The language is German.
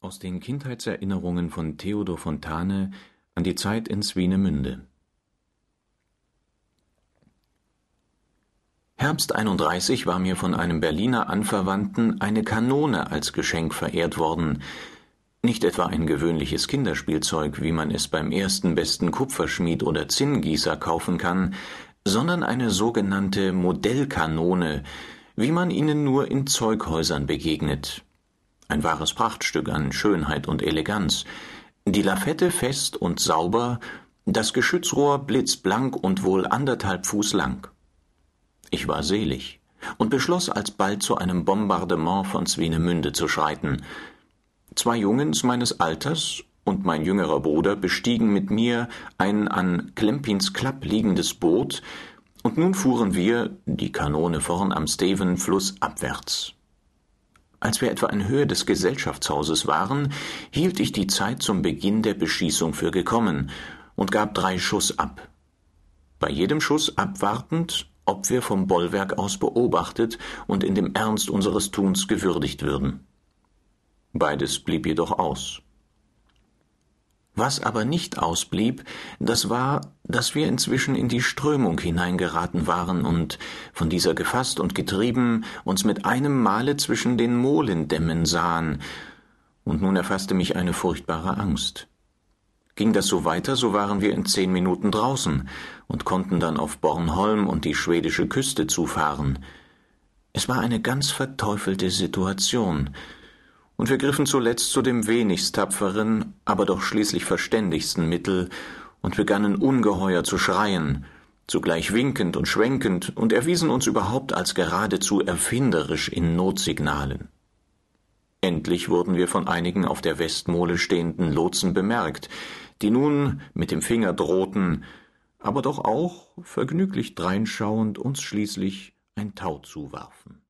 Aus den Kindheitserinnerungen von Theodor Fontane an die Zeit in Swinemünde Herbst 31 war mir von einem Berliner Anverwandten eine Kanone als Geschenk verehrt worden, nicht etwa ein gewöhnliches Kinderspielzeug, wie man es beim ersten besten Kupferschmied oder Zinngießer kaufen kann, sondern eine sogenannte Modellkanone, wie man ihnen nur in Zeughäusern begegnet, ein wahres Prachtstück an Schönheit und Eleganz, die Lafette fest und sauber, das Geschützrohr blitzblank und wohl anderthalb Fuß lang. Ich war selig und beschloss alsbald zu einem Bombardement von Swinemünde zu schreiten. Zwei Jungens meines Alters und mein jüngerer Bruder bestiegen mit mir ein an Klempins Klapp liegendes Boot, und nun fuhren wir, die Kanone vorn am Steven, flussabwärts. Als wir etwa in Höhe des Gesellschaftshauses waren, hielt ich die Zeit zum Beginn der Beschießung für gekommen und gab drei Schuss ab. Bei jedem Schuss abwartend, ob wir vom Bollwerk aus beobachtet und in dem Ernst unseres Tuns gewürdigt würden. Beides blieb jedoch aus. Was aber nicht ausblieb, das war, dass wir inzwischen in die Strömung hineingeraten waren und, von dieser gefasst und getrieben, uns mit einem Male zwischen den Molendämmen sahen, und nun erfasste mich eine furchtbare Angst. Ging das so weiter, so waren wir in zehn Minuten draußen und konnten dann auf Bornholm und die schwedische Küste zufahren. Es war eine ganz verteufelte Situation, und wir griffen zuletzt zu dem wenigst tapferen, aber doch schließlich verständigsten Mittel und begannen ungeheuer zu schreien, zugleich winkend und schwenkend und erwiesen uns überhaupt als geradezu erfinderisch in Notsignalen. Endlich wurden wir von einigen auf der Westmole stehenden Lotsen bemerkt, die nun mit dem Finger drohten, aber doch auch, vergnüglich dreinschauend, uns schließlich ein Tau zuwarfen.